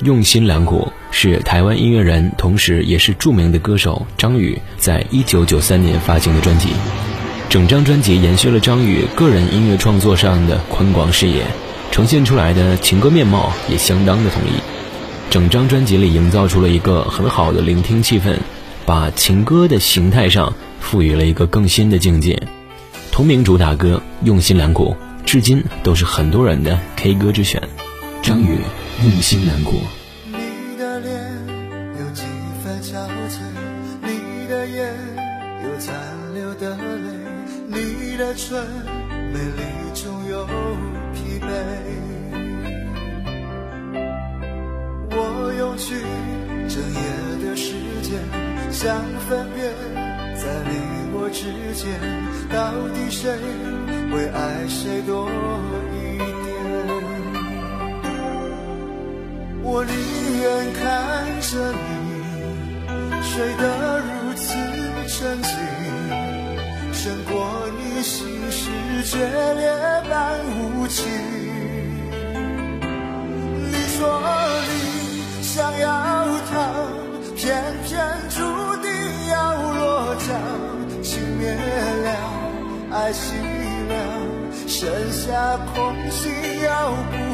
用心良苦是台湾音乐人，同时也是著名的歌手张宇在一九九三年发行的专辑。整张专辑延续了张宇个人音乐创作上的宽广视野，呈现出来的情歌面貌也相当的统一。整张专辑里营造出了一个很好的聆听气氛，把情歌的形态上赋予了一个更新的境界。同名主打歌《用心良苦》至今都是很多人的 K 歌之选。张宇。用心难过。你的脸有几分憔悴，你的眼有残留的泪，你的唇美丽中有疲惫。我用去整夜的时间，想分辨在你我之间，到底谁会爱谁多一点。我宁愿看着你睡得如此沉静，胜过你心事决裂般无情。你说你想要逃，偏偏注定要落脚。情灭了，爱熄了，剩下空心要不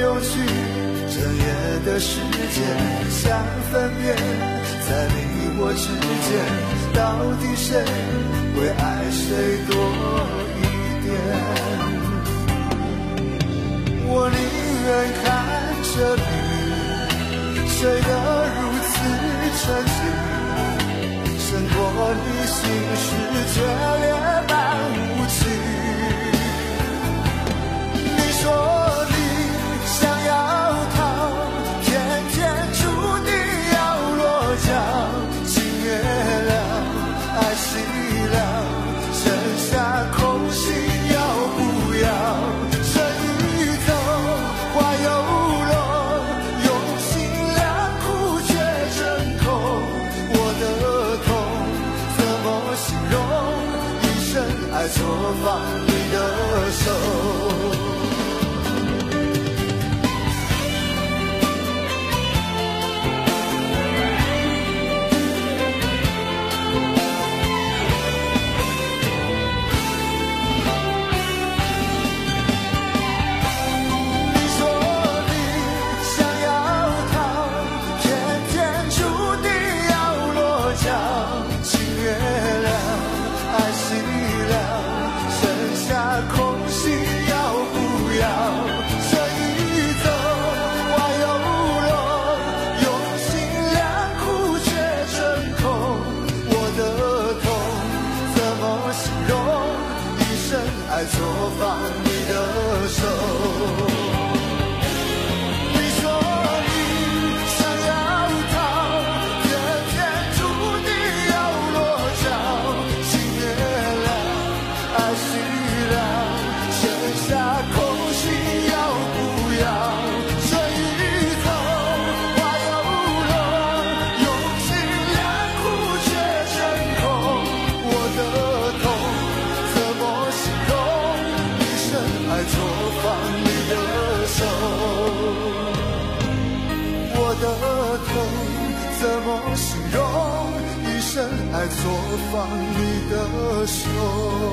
有趣整夜的时间，想分辨在你我之间，到底谁会爱谁多一点。我宁愿看着你睡得如此沉静，胜过你心事决裂一生爱错放你的手。手。